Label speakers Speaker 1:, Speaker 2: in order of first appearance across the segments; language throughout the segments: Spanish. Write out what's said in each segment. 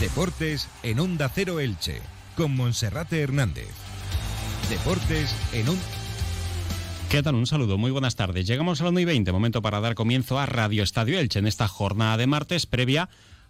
Speaker 1: Deportes en Onda Cero Elche, con Monserrate Hernández. Deportes en Onda...
Speaker 2: ¿Qué tal? Un saludo, muy buenas tardes. Llegamos a las 1 y 20, momento para dar comienzo a Radio Estadio Elche en esta jornada de martes previa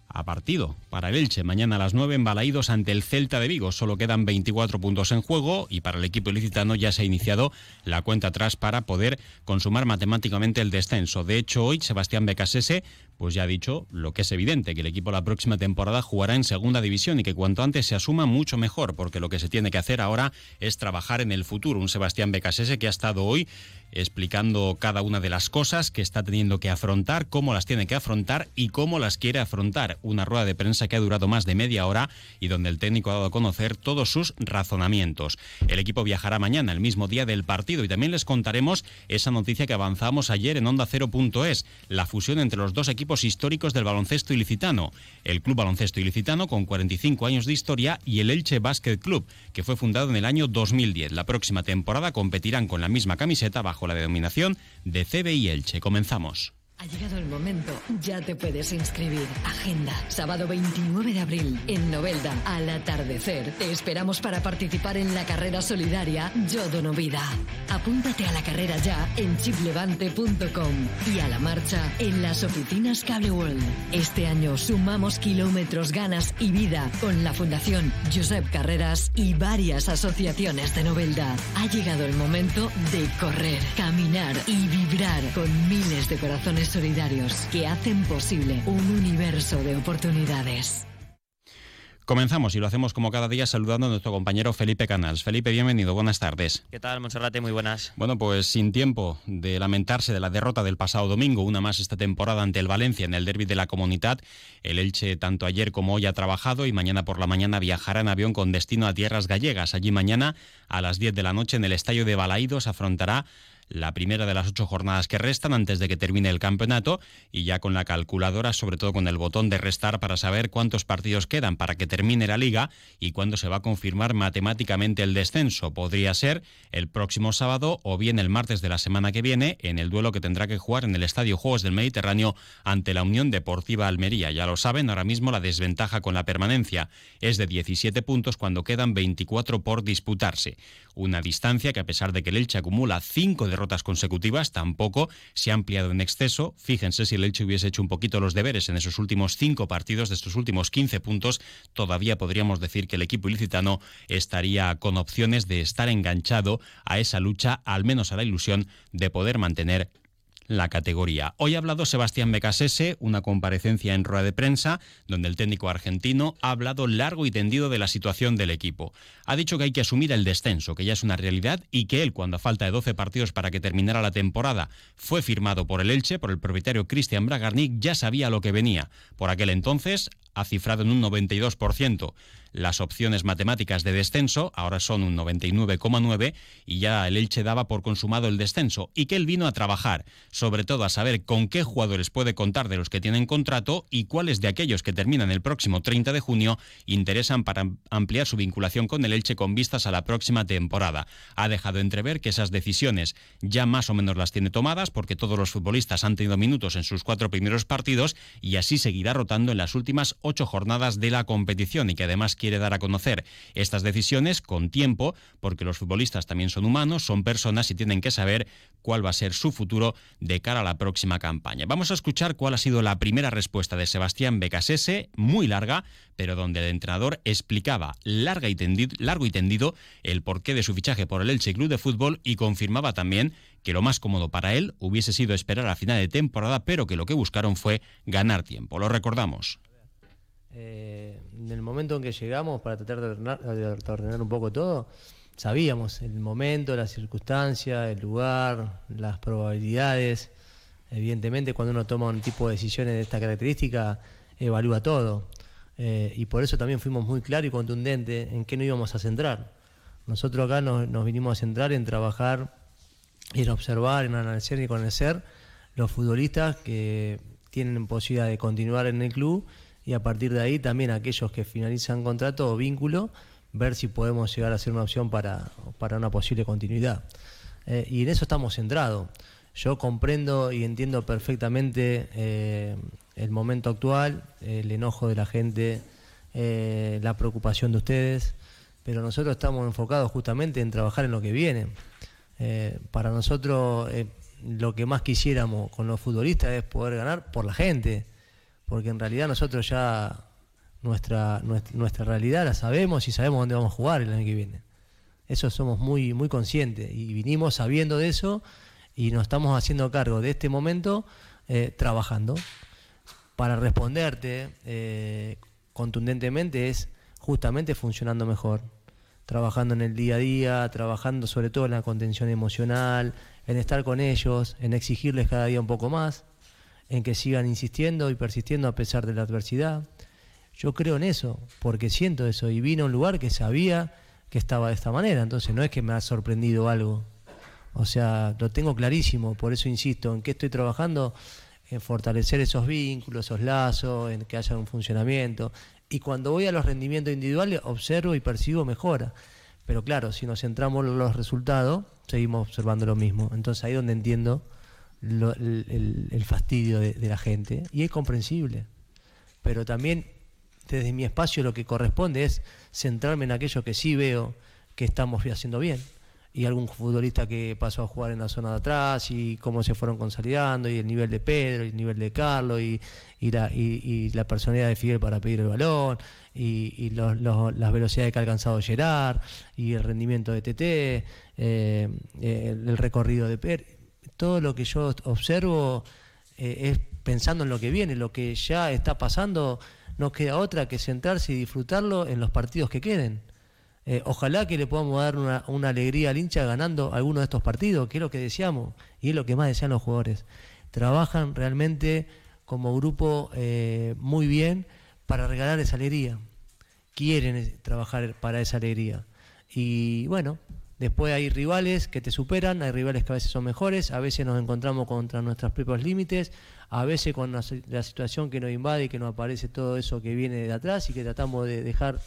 Speaker 2: a partido para el Elche. Mañana a las 9 en Balaídos ante el Celta de Vigo. Solo quedan 24 puntos en juego y para el equipo ilicitano ya se ha iniciado la cuenta atrás para poder consumar matemáticamente el descenso. De hecho, hoy Sebastián Becasese pues ya ha dicho lo que es evidente, que el equipo la próxima temporada jugará en segunda división y que cuanto antes se asuma mucho mejor, porque lo que se tiene que hacer ahora es trabajar en el futuro. Un Sebastián Becasese que ha estado hoy explicando cada una de las cosas que está teniendo que afrontar, cómo las tiene que afrontar y cómo las quiere afrontar. Una rueda de prensa que ha durado más de media hora y donde el técnico ha dado a conocer todos sus razonamientos. El equipo viajará mañana, el mismo día del partido, y también les contaremos esa noticia que avanzamos ayer en Onda Cero.es, la fusión entre los dos equipos históricos del baloncesto ilicitano. El Club Baloncesto Ilicitano, con 45 años de historia, y el Elche Basket Club, que fue fundado en el año 2010. La próxima temporada competirán con la misma camiseta bajo la denominación de CBI Elche. Comenzamos.
Speaker 3: Ha llegado el momento, ya te puedes inscribir. Agenda, sábado 29 de abril, en Novelda, al atardecer. Te esperamos para participar en la carrera solidaria Yo Dono Vida. Apúntate a la carrera ya en chiplevante.com y a la marcha en las oficinas Cable World. Este año sumamos kilómetros, ganas y vida con la Fundación Josep Carreras y varias asociaciones de Novelda. Ha llegado el momento de correr, caminar y vibrar con miles de corazones solidarios que hacen posible un universo de oportunidades.
Speaker 2: Comenzamos y lo hacemos como cada día saludando a nuestro compañero Felipe Canals. Felipe, bienvenido, buenas tardes.
Speaker 4: ¿Qué tal, Monserrate? Muy buenas.
Speaker 2: Bueno, pues sin tiempo de lamentarse de la derrota del pasado domingo, una más esta temporada ante el Valencia en el derby de la comunidad, el Elche tanto ayer como hoy ha trabajado y mañana por la mañana viajará en avión con destino a tierras gallegas. Allí mañana a las 10 de la noche en el estadio de Balaídos afrontará la primera de las ocho jornadas que restan antes de que termine el campeonato y ya con la calculadora, sobre todo con el botón de restar para saber cuántos partidos quedan para que termine la liga y cuándo se va a confirmar matemáticamente el descenso. Podría ser el próximo sábado o bien el martes de la semana que viene en el duelo que tendrá que jugar en el Estadio Juegos del Mediterráneo ante la Unión Deportiva Almería. Ya lo saben, ahora mismo la desventaja con la permanencia es de 17 puntos cuando quedan 24 por disputarse. Una distancia que a pesar de que el Elche acumula 5 de derrotas consecutivas, tampoco se ha ampliado en exceso. Fíjense si el Elche hubiese hecho un poquito los deberes en esos últimos cinco partidos, de estos últimos 15 puntos, todavía podríamos decir que el equipo ilicitano estaría con opciones de estar enganchado a esa lucha, al menos a la ilusión de poder mantener la categoría. Hoy ha hablado Sebastián Becasese, una comparecencia en rueda de prensa, donde el técnico argentino ha hablado largo y tendido de la situación del equipo. Ha dicho que hay que asumir el descenso, que ya es una realidad y que él, cuando a falta de 12 partidos para que terminara la temporada, fue firmado por el Elche, por el propietario Cristian Bragarnik, ya sabía lo que venía. Por aquel entonces ha cifrado en un 92% las opciones matemáticas de descenso, ahora son un 99,9 y ya el Elche daba por consumado el descenso y que él vino a trabajar, sobre todo a saber con qué jugadores puede contar de los que tienen contrato y cuáles de aquellos que terminan el próximo 30 de junio interesan para ampliar su vinculación con el Elche con vistas a la próxima temporada. Ha dejado entrever que esas decisiones ya más o menos las tiene tomadas porque todos los futbolistas han tenido minutos en sus cuatro primeros partidos y así seguirá rotando en las últimas ocho jornadas de la competición y que además quiere dar a conocer estas decisiones con tiempo, porque los futbolistas también son humanos, son personas y tienen que saber cuál va a ser su futuro de cara a la próxima campaña. Vamos a escuchar cuál ha sido la primera respuesta de Sebastián Becasese, muy larga, pero donde el entrenador explicaba larga y tendido, largo y tendido el porqué de su fichaje por el Elche Club de Fútbol y confirmaba también que lo más cómodo para él hubiese sido esperar a final de temporada, pero que lo que buscaron fue ganar tiempo. Lo recordamos.
Speaker 5: Eh, en el momento en que llegamos para tratar de ordenar, un poco todo, sabíamos el momento, la circunstancia, el lugar, las probabilidades. Evidentemente, cuando uno toma un tipo de decisiones de esta característica, evalúa todo. Eh, y por eso también fuimos muy claros y contundentes en qué no íbamos a centrar. Nosotros acá nos, nos vinimos a centrar en trabajar, en observar, en analizar y conocer los futbolistas que tienen posibilidad de continuar en el club y a partir de ahí también aquellos que finalizan contrato o vínculo, ver si podemos llegar a ser una opción para, para una posible continuidad. Eh, y en eso estamos centrados. Yo comprendo y entiendo perfectamente eh, el momento actual, el enojo de la gente eh, la preocupación de ustedes, pero nosotros estamos enfocados justamente en trabajar en lo que viene. Para nosotros lo que más quisiéramos con los futbolistas es poder ganar por la gente, porque en realidad nosotros ya nuestra, nuestra, realidad la sabemos y sabemos dónde vamos a jugar el año que viene. Eso somos muy, muy conscientes y vinimos sabiendo de eso y nos estamos haciendo cargo de este momento eh, trabajando. Para responderte eh, contundentemente es justamente funcionando mejor, trabajando en el día a día, trabajando sobre todo en la contención emocional, en estar con ellos, en exigirles cada día un poco más, en que sigan insistiendo y persistiendo a pesar de la adversidad. Yo creo en eso, porque siento eso y vine a un lugar que sabía que estaba de esta manera, entonces no es que me ha sorprendido algo. O sea, lo tengo clarísimo, por eso insisto, en qué estoy trabajando, en fortalecer esos vínculos, esos lazos, en que haya un funcionamiento. Y cuando voy a los rendimientos individuales, observo y percibo mejora. Pero claro, si nos centramos en los resultados, seguimos observando lo mismo. Entonces ahí es donde entiendo el, fastidio de, la gente. Y es comprensible. Pero también desde mi espacio lo que corresponde es centrarme en aquello que sí veo que estamos haciendo bien. Y algún futbolista que pasó a jugar en la zona de atrás y cómo se fueron consolidando y el nivel de Pedro y el nivel de Carlos y, la, y, la personalidad de Fidel para pedir el balón y, las velocidades que ha alcanzado Gerard y el rendimiento de TT, eh, el, recorrido de Per. Todo lo que yo observo eh, es pensando en lo que viene, lo que ya está pasando, no queda otra que centrarse y disfrutarlo en los partidos que queden. Eh, ojalá que le podamos dar una, una, alegría al hincha ganando alguno de estos partidos, que es lo que deseamos y es lo que más desean los jugadores. Trabajan realmente como grupo muy bien para regalar esa alegría quieren trabajar para esa alegría. Y bueno, después hay rivales que te superan, hay rivales que a veces son mejores, a veces nos encontramos contra nuestros propios límites, a veces con la, situación que nos invade y que nos aparece todo eso que viene de atrás y que tratamos de dejar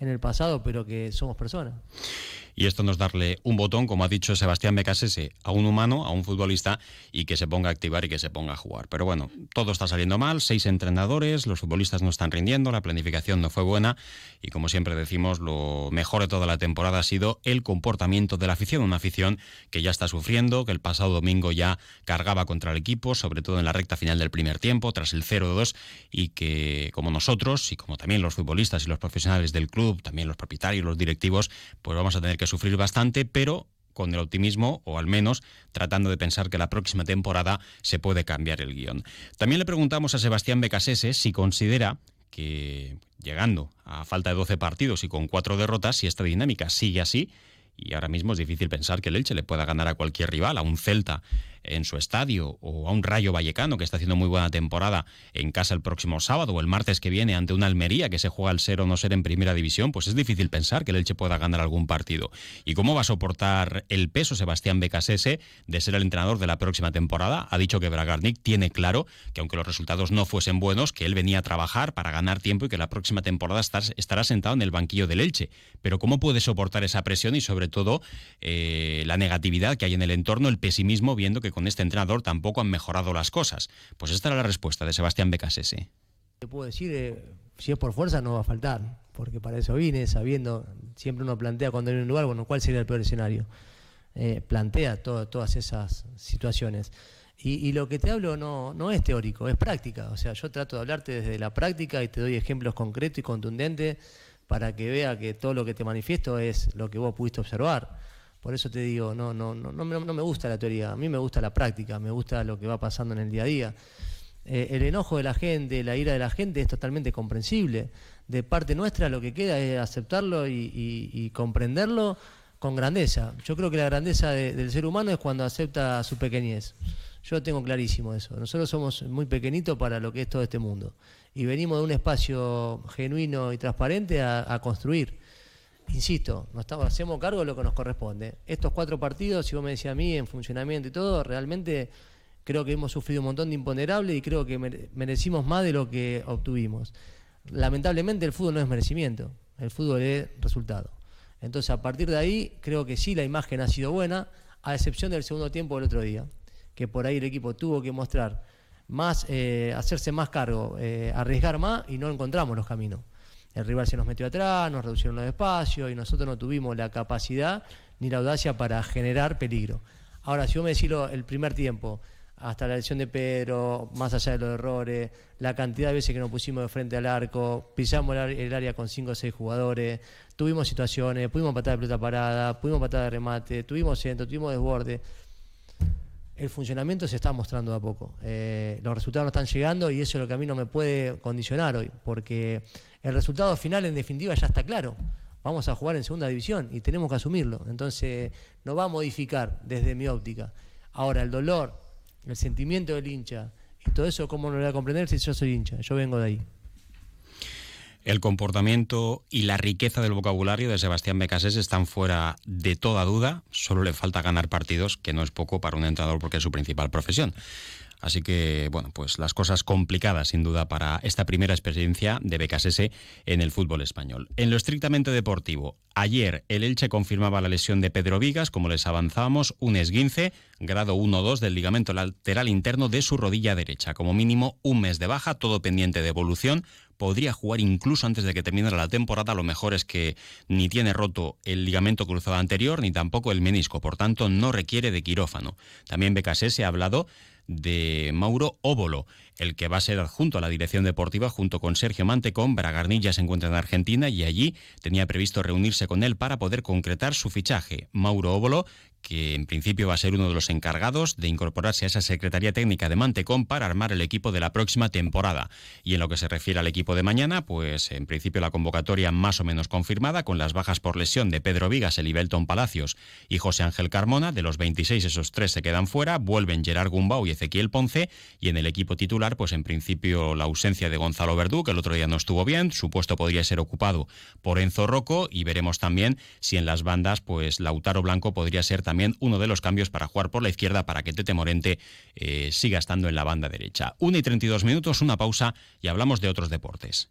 Speaker 5: en el pasado, pero que somos personas.
Speaker 2: Y esto no es darle un botón, como ha dicho Sebastián Becasese, a un humano, a un futbolista, y que se ponga a activar y que se ponga a jugar. Pero bueno, todo está saliendo mal, seis entrenadores, los futbolistas no están rindiendo, la planificación no fue buena, y como siempre decimos, lo mejor de toda la temporada ha sido el comportamiento de la afición, una afición que ya está sufriendo, que el pasado domingo ya cargaba contra el equipo, sobre todo en la recta final del primer tiempo, tras el 0-2, y que como nosotros, y como también los futbolistas y los profesionales del club, también los propietarios, los directivos, pues vamos a tener que sufrir bastante, pero con el optimismo, o al menos tratando de pensar que la próxima temporada se puede cambiar el guion. También le preguntamos a Sebastián Becasese si considera que, llegando a falta de 12 partidos y con cuatro derrotas, si esta dinámica sigue así, y ahora mismo es difícil pensar que el Elche le pueda ganar a cualquier rival, a un Celta en su estadio o a un Rayo Vallecano que está haciendo muy buena temporada en casa el próximo sábado o el martes que viene ante una Almería que se juega al ser o no ser en primera división, pues es difícil pensar que el Elche pueda ganar algún partido. ¿Y cómo va a soportar el peso Sebastián Becasese de ser el entrenador de la próxima temporada? Ha dicho que Bragarnik tiene claro que aunque los resultados no fuesen buenos, que él venía a trabajar para ganar tiempo y que la próxima temporada estará sentado en el banquillo del Elche. Pero ¿cómo puede soportar esa presión y sobre todo eh, la negatividad que hay en el entorno, el pesimismo, viendo que con este entrenador tampoco han mejorado las cosas. Pues esta era la respuesta de Sebastián Becasese.
Speaker 5: Te puedo decir, eh, si es por fuerza no va a faltar, porque para eso vine, sabiendo, siempre uno plantea cuando hay un lugar, bueno, ¿cuál sería el peor escenario? Eh, plantea todas esas situaciones. Y, lo que te hablo no, no es teórico, es práctica. O sea, yo trato de hablarte desde la práctica y te doy ejemplos concretos y contundentes para que vea que todo lo que te manifiesto es lo que vos pudiste observar. Por eso te digo, no, no, no, no, me gusta la teoría, a mí me gusta la práctica, me gusta lo que va pasando en el día a día. Eh, el enojo de la gente, la ira de la gente es totalmente comprensible. De parte nuestra lo que queda es aceptarlo y, comprenderlo con grandeza. Yo creo que la grandeza del ser humano es cuando acepta su pequeñez. Yo tengo clarísimo eso. Nosotros somos muy pequeñitos para lo que es todo este mundo y venimos de un espacio genuino y transparente a, construir. Insisto, hacemos cargo de lo que nos corresponde. Estos cuatro partidos, si vos me decís a mí, en funcionamiento y todo, realmente creo que hemos sufrido un montón de imponderables y creo que merecimos más de lo que obtuvimos. Lamentablemente el fútbol no es merecimiento, el fútbol es resultado. Entonces a partir de ahí creo que sí la imagen ha sido buena, a excepción del segundo tiempo del otro día, que por ahí el equipo tuvo que mostrar más, eh, hacerse más cargo, eh, arriesgar más y no encontramos los caminos. El rival se nos metió atrás, nos reducieron los espacios y nosotros no tuvimos la capacidad ni la audacia para generar peligro. Ahora, si vos me decís el primer tiempo, hasta la lesión de Pedro, más allá de los errores, la cantidad de veces que nos pusimos de frente al arco, pisamos el área con 5 o 6 jugadores, tuvimos situaciones, pudimos patar de pelota parada, pudimos patar de remate, tuvimos centro, tuvimos desborde. El funcionamiento se está mostrando a poco. Eh, los resultados no están llegando y eso es lo que a mí no me puede condicionar hoy, porque el resultado final en definitiva ya está claro. Vamos a jugar en segunda división y tenemos que asumirlo. Entonces, no va a modificar desde mi óptica. Ahora, el dolor, el sentimiento del hincha y todo eso, ¿cómo no lo voy a comprender si yo soy hincha? Yo vengo de ahí.
Speaker 2: El comportamiento y la riqueza del vocabulario de Sebastián Becasés están fuera de toda duda. Solo le falta ganar partidos, que no es poco para un entrenador porque es su principal profesión. Así que, bueno, pues las cosas complicadas sin duda para esta primera experiencia de BKSS en el fútbol español. En lo estrictamente deportivo, ayer el Elche confirmaba la lesión de Pedro Vigas, como les avanzábamos, un esguince, grado 1-2 del ligamento lateral interno de su rodilla derecha. Como mínimo un mes de baja, todo pendiente de evolución. Podría jugar incluso antes de que termine la temporada. Lo mejor es que ni tiene roto el ligamento cruzado anterior ni tampoco el menisco. Por tanto, no requiere de quirófano. También BKSS ha hablado de Mauro Óbolo, el que va a ser adjunto a la dirección deportiva junto con Sergio Mantecón. Bragarnilla se encuentra en Argentina y allí tenía previsto reunirse con él para poder concretar su fichaje. Mauro Óbolo, que en principio va a ser uno de los encargados de incorporarse a esa Secretaría Técnica de Mantecón para armar el equipo de la próxima temporada. Y en lo que se refiere al equipo de mañana, pues en principio la convocatoria más o menos confirmada, con las bajas por lesión de Pedro Vigas, Elibelton Palacios y José Ángel Carmona. De los 26, esos tres se quedan fuera, vuelven Gerard Gumbau y Ezequiel Ponce, y en el equipo titular, pues en principio la ausencia de Gonzalo Verdú, que el otro día no estuvo bien, su puesto podría ser ocupado por Enzo Rocco, y veremos también si en las bandas, pues Lautaro Blanco podría ser también también uno de los cambios para jugar por la izquierda para que Tete Morente eh, siga estando en la banda derecha. 1 y 32 minutos, una pausa y hablamos de otros deportes.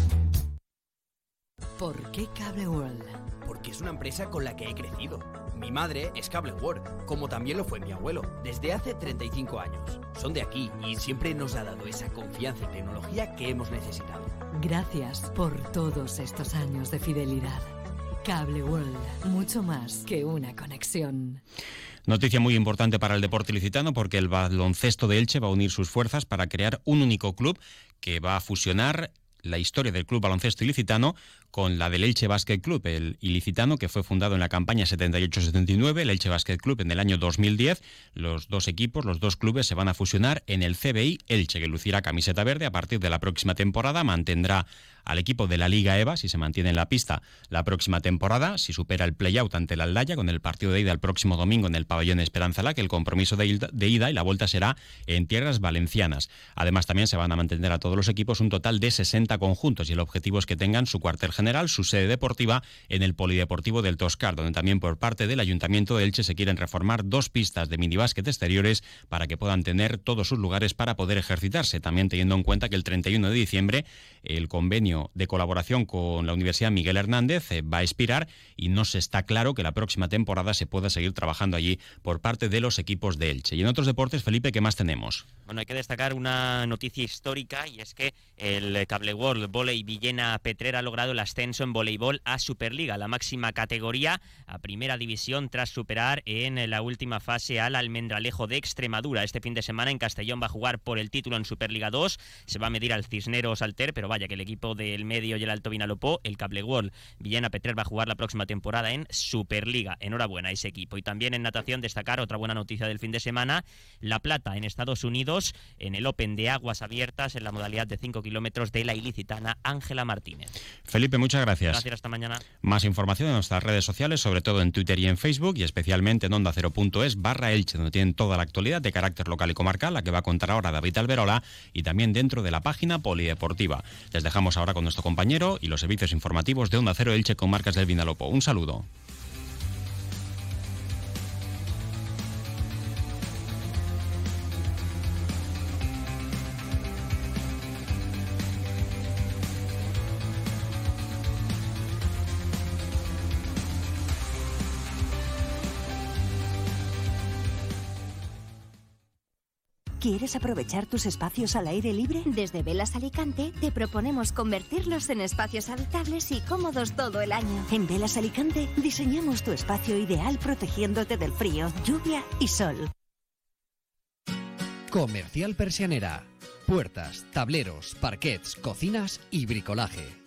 Speaker 3: ¿Por qué Cable World?
Speaker 6: Porque es una empresa con la que he crecido. Mi madre es Cable World, como también lo fue mi abuelo, desde hace 35 años. Son de aquí y siempre nos ha dado esa confianza y tecnología que hemos necesitado.
Speaker 3: Gracias por todos estos años de fidelidad. Cable World, mucho más que una conexión.
Speaker 2: Noticia muy importante para el deporte ilicitano porque el baloncesto de Elche va a unir sus fuerzas para crear un único club que va a fusionar la historia del club baloncesto ilicitano con la del Elche Basket Club, el ilicitano que fue fundado en la campaña 78-79, el Elche Basket Club en el año 2010. Los dos equipos, los dos clubes se van a fusionar en el CBI Elche, que lucirá camiseta verde a partir de la próxima temporada, mantendrá al equipo de la Liga EVA si se mantiene en la pista la próxima temporada, si supera el play-out ante la Aldaya con el partido de ida el próximo domingo en el pabellón Esperanza La, que el compromiso de ida y la vuelta será en tierras valencianas. Además también se van a mantener a todos los equipos un total de 60 conjuntos y el objetivo es que tengan su cuartel general, su sede deportiva en el Polideportivo del Toscar, donde también por parte del Ayuntamiento de Elche se quieren reformar dos pistas de minibásquet exteriores para que puedan tener todos sus lugares para poder ejercitarse, también teniendo en cuenta que el 31 de diciembre el convenio de colaboración con la Universidad Miguel Hernández eh, va a expirar y no se está claro que la próxima temporada se pueda seguir trabajando allí por parte de los equipos de Elche. Y en otros deportes, Felipe, ¿qué más tenemos?
Speaker 7: Bueno, hay que destacar una noticia histórica y es que el Cable World Voley Villena Petrera ha logrado el ascenso en voleibol a Superliga, la máxima categoría a primera división tras superar en la última fase al Almendralejo de Extremadura. Este fin de semana en Castellón va a jugar por el título en Superliga 2, se va a medir al Cisneros Alter, pero vaya que el equipo del medio y el Alto Vinalopó, el Cable World Villena Petrer va a jugar la próxima temporada en Superliga. Enhorabuena a ese equipo. Y también en natación destacar otra buena noticia del fin de semana, La Plata en Estados Unidos en el Open de Aguas Abiertas en la modalidad de 5 kilómetros de la ilicitana Ángela Martínez.
Speaker 2: Felipe, muchas gracias.
Speaker 7: Gracias, hasta mañana.
Speaker 2: Más información en nuestras redes sociales, sobre todo en Twitter y en Facebook y especialmente en onda es barra Elche, donde tienen toda la actualidad de carácter local y comarcal, la que va a contar ahora David Alberola y también dentro de la página polideportiva. Les dejamos ahora con nuestro compañero y los servicios informativos de Onda Cero Elche con marcas del Vinalopo. Un saludo.
Speaker 8: ¿Quieres aprovechar tus espacios al aire libre?
Speaker 9: Desde Velas Alicante te proponemos convertirlos en espacios habitables y cómodos todo el año.
Speaker 8: En Velas Alicante diseñamos tu espacio ideal protegiéndote del frío, lluvia y sol.
Speaker 10: Comercial Persianera. Puertas, tableros, parquets, cocinas y bricolaje